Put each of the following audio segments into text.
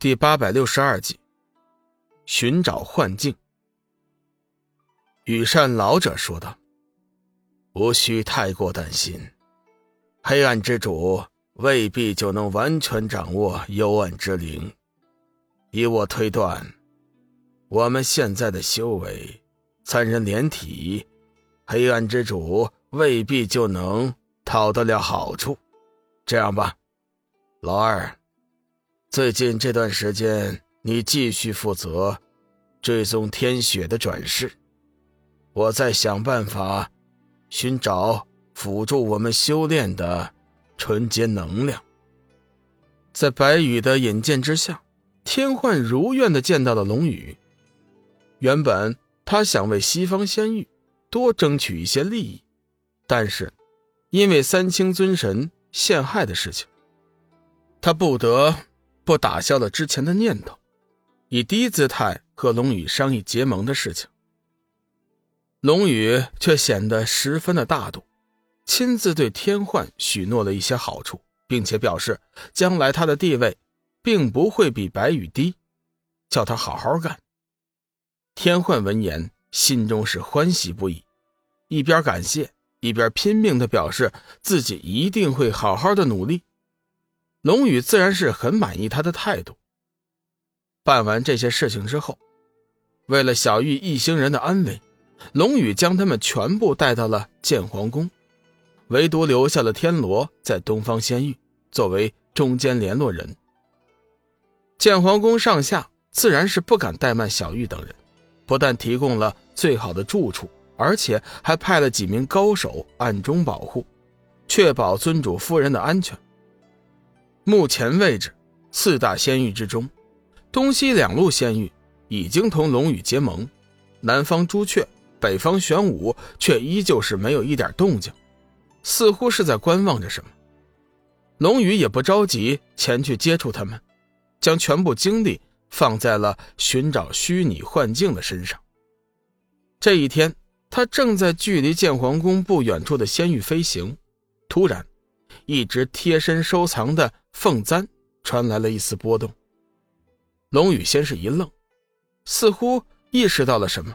第八百六十二集，寻找幻境。羽扇老者说道：“无需太过担心，黑暗之主未必就能完全掌握幽暗之灵。以我推断，我们现在的修为，三人连体，黑暗之主未必就能讨得了好处。这样吧，老二。”最近这段时间，你继续负责追踪天雪的转世，我再想办法寻找辅助我们修炼的纯洁能量。在白羽的引荐之下，天幻如愿的见到了龙宇。原本他想为西方仙域多争取一些利益，但是因为三清尊神陷害的事情，他不得。不打消了之前的念头，以低姿态和龙宇商议结盟的事情。龙宇却显得十分的大度，亲自对天幻许诺了一些好处，并且表示将来他的地位并不会比白羽低，叫他好好干。天幻闻言，心中是欢喜不已，一边感谢，一边拼命的表示自己一定会好好的努力。龙宇自然是很满意他的态度。办完这些事情之后，为了小玉一行人的安危，龙宇将他们全部带到了建皇宫，唯独留下了天罗在东方仙域作为中间联络人。建皇宫上下自然是不敢怠慢小玉等人，不但提供了最好的住处，而且还派了几名高手暗中保护，确保尊主夫人的安全。目前位置，四大仙域之中，东西两路仙域已经同龙宇结盟，南方朱雀、北方玄武却依旧是没有一点动静，似乎是在观望着什么。龙宇也不着急前去接触他们，将全部精力放在了寻找虚拟幻境的身上。这一天，他正在距离建皇宫不远处的仙域飞行，突然，一直贴身收藏的。凤簪传来了一丝波动，龙宇先是一愣，似乎意识到了什么，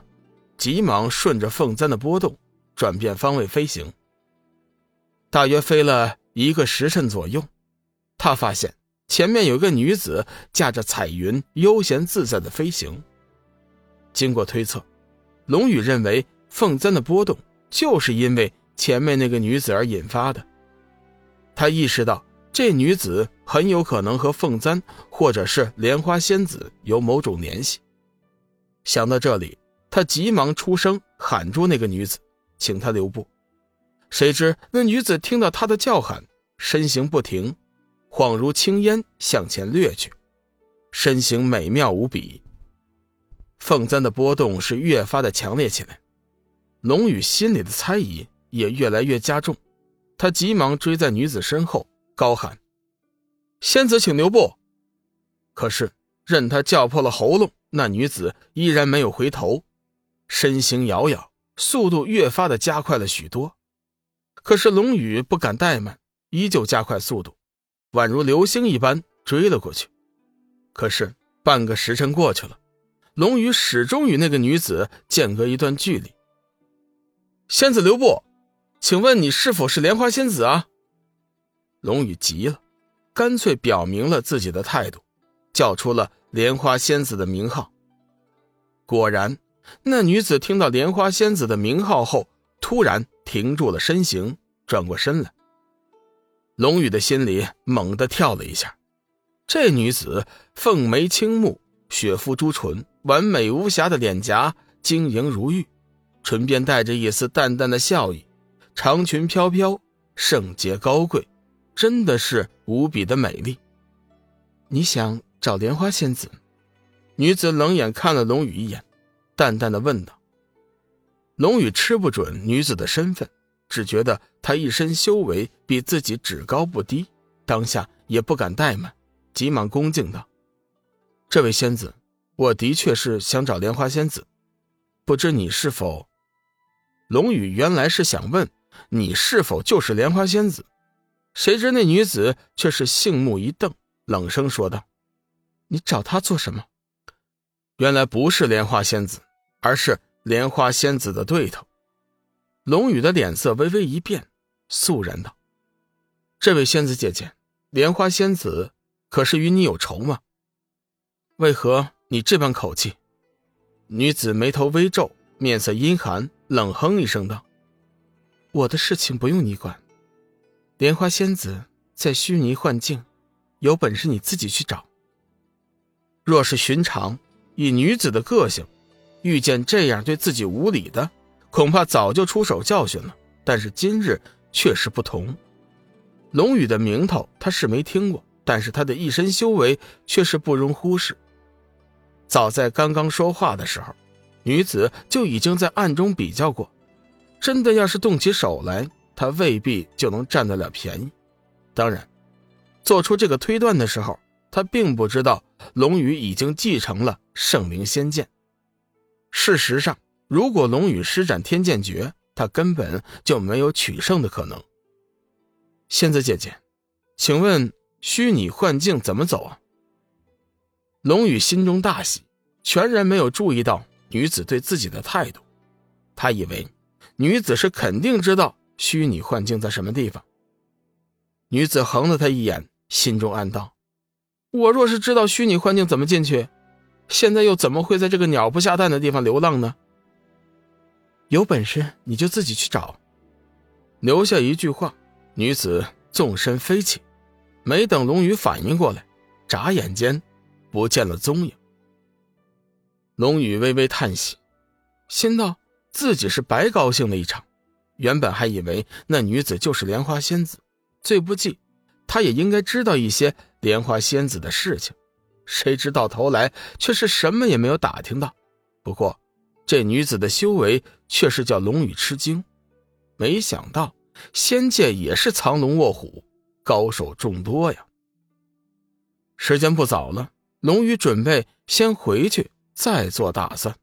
急忙顺着凤簪的波动转变方位飞行。大约飞了一个时辰左右，他发现前面有一个女子驾着彩云悠闲自在的飞行。经过推测，龙宇认为凤簪的波动就是因为前面那个女子而引发的。他意识到。这女子很有可能和凤簪或者是莲花仙子有某种联系。想到这里，他急忙出声喊住那个女子，请她留步。谁知那女子听到他的叫喊，身形不停，恍如青烟向前掠去，身形美妙无比。凤簪的波动是越发的强烈起来，龙宇心里的猜疑也越来越加重，他急忙追在女子身后。高喊：“仙子，请留步！”可是任他叫破了喉咙，那女子依然没有回头，身形摇摇，速度越发的加快了许多。可是龙宇不敢怠慢，依旧加快速度，宛如流星一般追了过去。可是半个时辰过去了，龙宇始终与那个女子间隔一段距离。仙子留步，请问你是否是莲花仙子啊？龙宇急了，干脆表明了自己的态度，叫出了莲花仙子的名号。果然，那女子听到莲花仙子的名号后，突然停住了身形，转过身来。龙宇的心里猛地跳了一下。这女子凤眉清目，雪肤朱唇，完美无瑕的脸颊晶莹如玉，唇边带着一丝淡淡的笑意，长裙飘飘，圣洁高贵。真的是无比的美丽。你想找莲花仙子？女子冷眼看了龙宇一眼，淡淡的问道。龙宇吃不准女子的身份，只觉得她一身修为比自己只高不低，当下也不敢怠慢，急忙恭敬道：“这位仙子，我的确是想找莲花仙子，不知你是否……”龙宇原来是想问你是否就是莲花仙子。谁知那女子却是杏目一瞪，冷声说道：“你找她做什么？原来不是莲花仙子，而是莲花仙子的对头。龙宇的脸色微微一变，肃然道：“这位仙子姐姐，莲花仙子可是与你有仇吗？为何你这般口气？”女子眉头微皱，面色阴寒，冷哼一声道：“我的事情不用你管。莲花仙子在虚拟幻境，有本事你自己去找。若是寻常。”以女子的个性，遇见这样对自己无礼的，恐怕早就出手教训了。但是今日确实不同。龙宇的名头他是没听过，但是他的一身修为却是不容忽视。早在刚刚说话的时候，女子就已经在暗中比较过。真的要是动起手来，他未必就能占得了便宜。当然，做出这个推断的时候。他并不知道龙宇已经继承了圣灵仙剑。事实上，如果龙宇施展天剑诀，他根本就没有取胜的可能。仙子姐姐，请问虚拟幻境怎么走啊？龙宇心中大喜，全然没有注意到女子对自己的态度。他以为女子是肯定知道虚拟幻境在什么地方。女子横了他一眼，心中暗道。我若是知道虚拟幻境怎么进去，现在又怎么会在这个鸟不下蛋的地方流浪呢？有本事你就自己去找。留下一句话，女子纵身飞起，没等龙宇反应过来，眨眼间不见了踪影。龙宇微微叹息，心道自己是白高兴了一场。原本还以为那女子就是莲花仙子，最不济。他也应该知道一些莲花仙子的事情，谁知到头来却是什么也没有打听到。不过，这女子的修为却是叫龙宇吃惊，没想到仙界也是藏龙卧虎，高手众多呀。时间不早了，龙宇准备先回去再做打算。